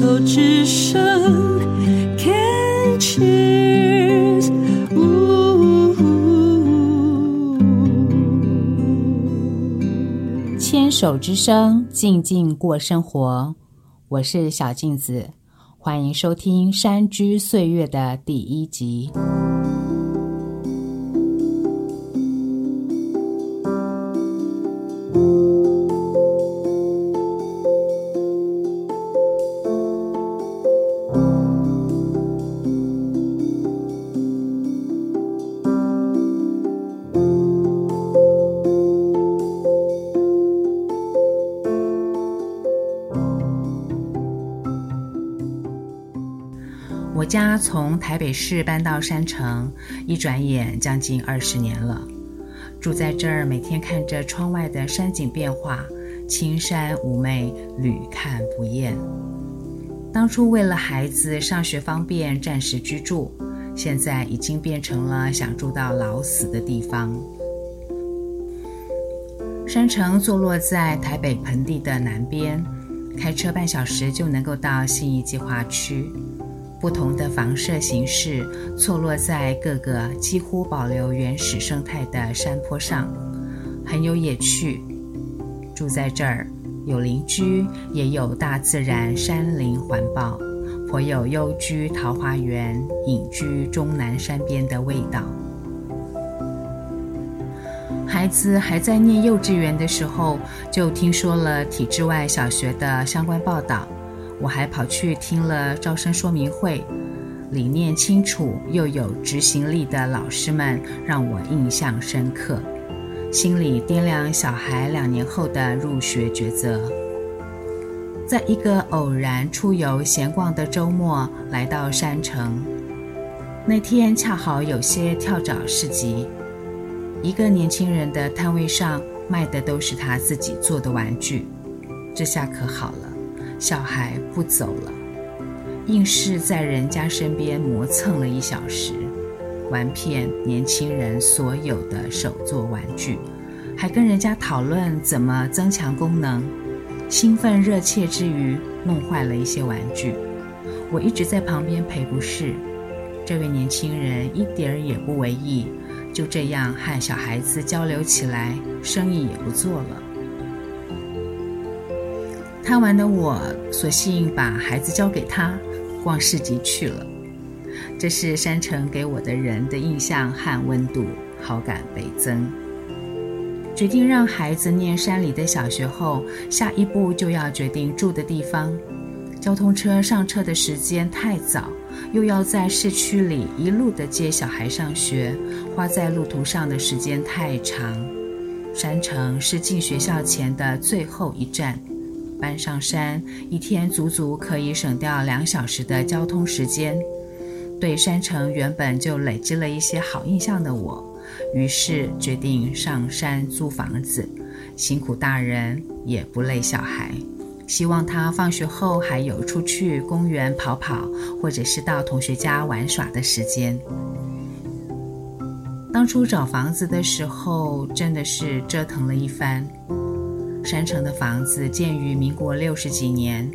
手之声，Can cheers，牵手之声，静静过生活。我是小镜子，欢迎收听《山居岁月》的第一集。家从台北市搬到山城，一转眼将近二十年了。住在这儿，每天看着窗外的山景变化，青山妩媚，屡看不厌。当初为了孩子上学方便，暂时居住，现在已经变成了想住到老死的地方。山城坐落在台北盆地的南边，开车半小时就能够到信义计划区。不同的房舍形式错落在各个几乎保留原始生态的山坡上，很有野趣。住在这儿，有邻居，也有大自然山林环抱，颇有幽居桃花源、隐居终南山边的味道。孩子还在念幼稚园的时候，就听说了体制外小学的相关报道。我还跑去听了招生说明会，理念清楚又有执行力的老师们让我印象深刻，心里掂量小孩两年后的入学抉择。在一个偶然出游闲逛的周末，来到山城，那天恰好有些跳蚤市集，一个年轻人的摊位上卖的都是他自己做的玩具，这下可好了。小孩不走了，硬是在人家身边磨蹭了一小时，玩遍年轻人所有的手作玩具，还跟人家讨论怎么增强功能。兴奋热切之余，弄坏了一些玩具。我一直在旁边陪不是。这位年轻人一点儿也不为意，就这样和小孩子交流起来，生意也不做了。贪玩的我，索性把孩子交给他，逛市集去了。这是山城给我的人的印象和温度，好感倍增。决定让孩子念山里的小学后，下一步就要决定住的地方。交通车上车的时间太早，又要在市区里一路的接小孩上学，花在路途上的时间太长。山城是进学校前的最后一站。搬上山，一天足足可以省掉两小时的交通时间。对山城原本就累积了一些好印象的我，于是决定上山租房子，辛苦大人也不累小孩。希望他放学后还有出去公园跑跑，或者是到同学家玩耍的时间。当初找房子的时候，真的是折腾了一番。山城的房子建于民国六十几年，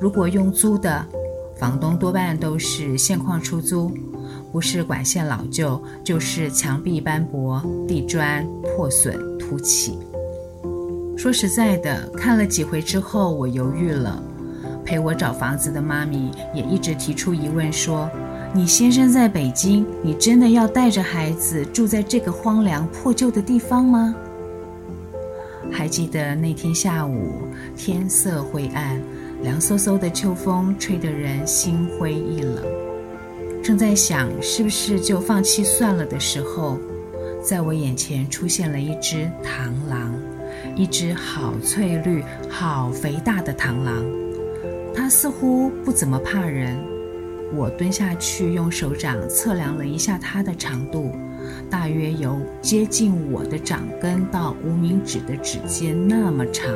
如果用租的，房东多半都是现况出租，不是管线老旧，就是墙壁斑驳、地砖破损凸起。说实在的，看了几回之后，我犹豫了。陪我找房子的妈咪也一直提出疑问说：“你先生在北京，你真的要带着孩子住在这个荒凉破旧的地方吗？”还记得那天下午，天色灰暗，凉飕飕的秋风吹得人心灰意冷。正在想是不是就放弃算了的时候，在我眼前出现了一只螳螂，一只好翠绿、好肥大的螳螂。它似乎不怎么怕人。我蹲下去，用手掌测量了一下它的长度。大约有接近我的掌根到无名指的指尖那么长，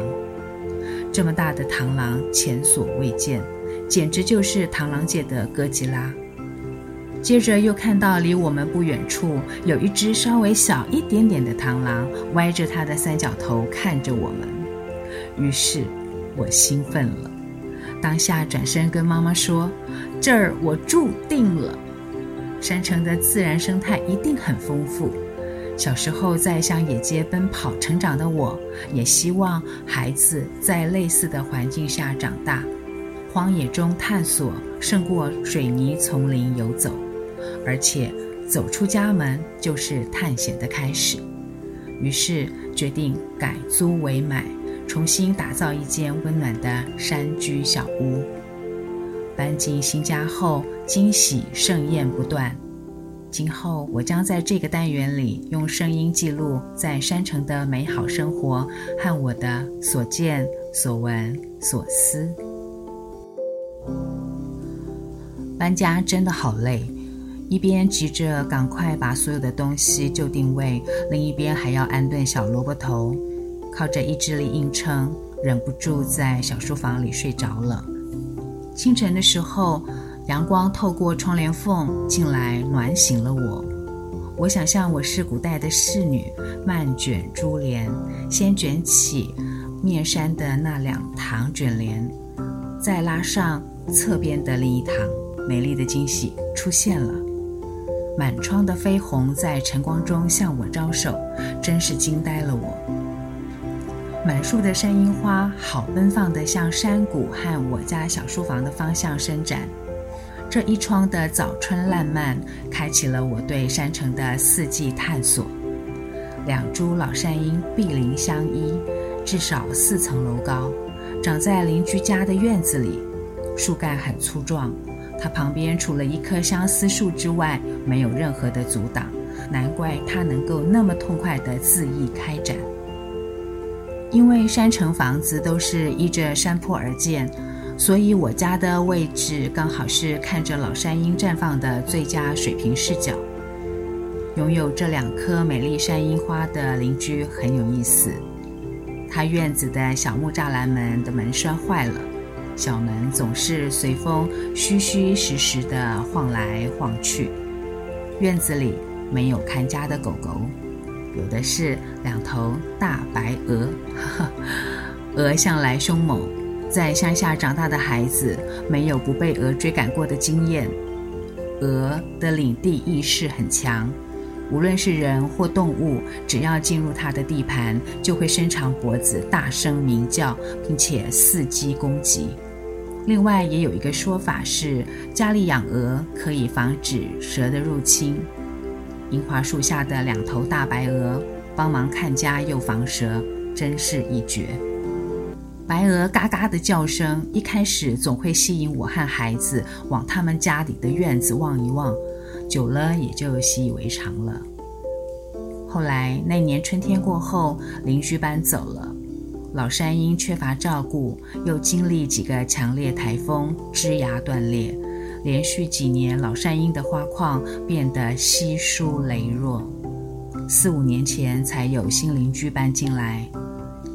这么大的螳螂前所未见，简直就是螳螂界的哥吉拉。接着又看到离我们不远处有一只稍微小一点点的螳螂，歪着它的三角头看着我们。于是，我兴奋了，当下转身跟妈妈说：“这儿我住定了。”山城的自然生态一定很丰富。小时候在乡野间奔跑成长的我，也希望孩子在类似的环境下长大，荒野中探索胜过水泥丛林游走，而且走出家门就是探险的开始。于是决定改租为买，重新打造一间温暖的山居小屋。搬进新家后，惊喜盛宴不断。今后我将在这个单元里用声音记录在山城的美好生活和我的所见所闻所思。搬家真的好累，一边急着赶快把所有的东西就定位，另一边还要安顿小萝卜头，靠着意志力硬撑，忍不住在小书房里睡着了。清晨的时候，阳光透过窗帘缝进来，暖醒了我。我想象我是古代的侍女，慢卷珠帘，先卷起面山的那两堂卷帘，再拉上侧边的另一堂。美丽的惊喜出现了，满窗的绯红在晨光中向我招手，真是惊呆了我。满树的山樱花好奔放地向山谷和我家小书房的方向伸展。这一窗的早春烂漫，开启了我对山城的四季探索。两株老山樱毗邻相依，至少四层楼高，长在邻居家的院子里，树干很粗壮。它旁边除了一棵相思树之外，没有任何的阻挡，难怪它能够那么痛快地恣意开展。因为山城房子都是依着山坡而建。所以我家的位置刚好是看着老山樱绽放的最佳水平视角。拥有这两棵美丽山樱花的邻居很有意思。他院子的小木栅栏门的门栓坏了，小门总是随风虚虚实实地晃来晃去。院子里没有看家的狗狗，有的是两头大白鹅。鹅向来凶猛。在乡下长大的孩子，没有不被鹅追赶过的经验。鹅的领地意识很强，无论是人或动物，只要进入它的地盘，就会伸长脖子，大声鸣叫，并且伺机攻击。另外，也有一个说法是，家里养鹅可以防止蛇的入侵。樱花树下的两头大白鹅，帮忙看家又防蛇，真是一绝。白鹅嘎嘎的叫声，一开始总会吸引我和孩子往他们家里的院子望一望，久了也就习以为常了。后来那年春天过后，邻居搬走了，老山樱缺乏照顾，又经历几个强烈台风，枝芽断裂，连续几年老山樱的花况变得稀疏羸弱。四五年前才有新邻居搬进来，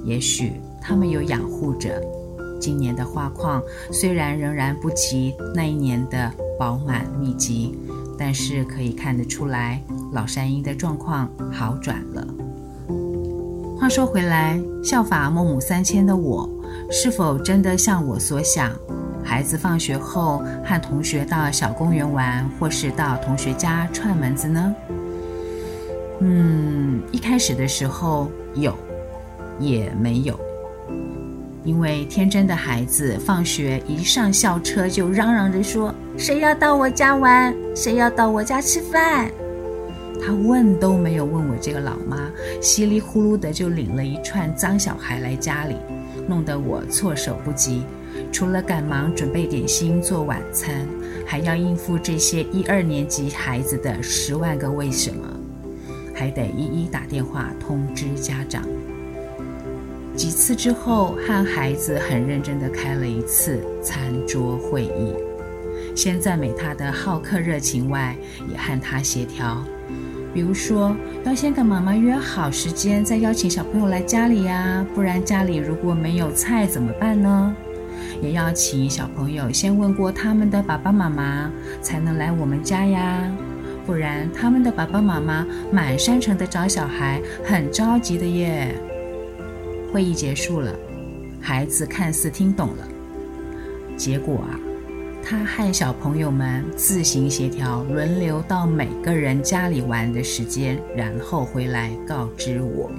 也许。他们有养护着，今年的花况虽然仍然不及那一年的饱满密集，但是可以看得出来，老山樱的状况好转了。话说回来，效法孟母三迁的我，是否真的像我所想，孩子放学后和同学到小公园玩，或是到同学家串门子呢？嗯，一开始的时候有，也没有。因为天真的孩子放学一上校车就嚷嚷着说：“谁要到我家玩？谁要到我家吃饭？”他问都没有问我这个老妈，稀里呼噜的就领了一串脏小孩来家里，弄得我措手不及。除了赶忙准备点心做晚餐，还要应付这些一二年级孩子的十万个为什么，还得一一打电话通知家长。几次之后，和孩子很认真地开了一次餐桌会议，先赞美他的好客热情外，也和他协调，比如说要先跟妈妈约好时间，再邀请小朋友来家里呀，不然家里如果没有菜怎么办呢？也要请小朋友先问过他们的爸爸妈妈，才能来我们家呀，不然他们的爸爸妈妈满山城的找小孩，很着急的耶。会议结束了，孩子看似听懂了。结果啊，他和小朋友们自行协调，轮流到每个人家里玩的时间，然后回来告知我。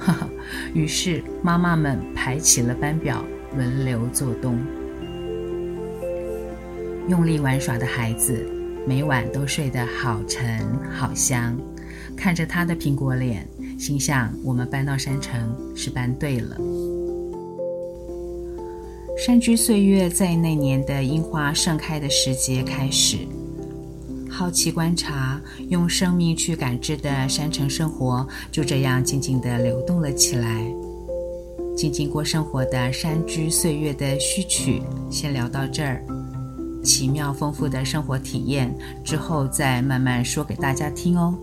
于是妈妈们排起了班表，轮流做东。用力玩耍的孩子，每晚都睡得好沉好香。看着他的苹果脸，心想：我们搬到山城是搬对了。山居岁月在那年的樱花盛开的时节开始。好奇观察，用生命去感知的山城生活，就这样静静地流动了起来。静静过生活的山居岁月的序曲，先聊到这儿。奇妙丰富的生活体验之后，再慢慢说给大家听哦。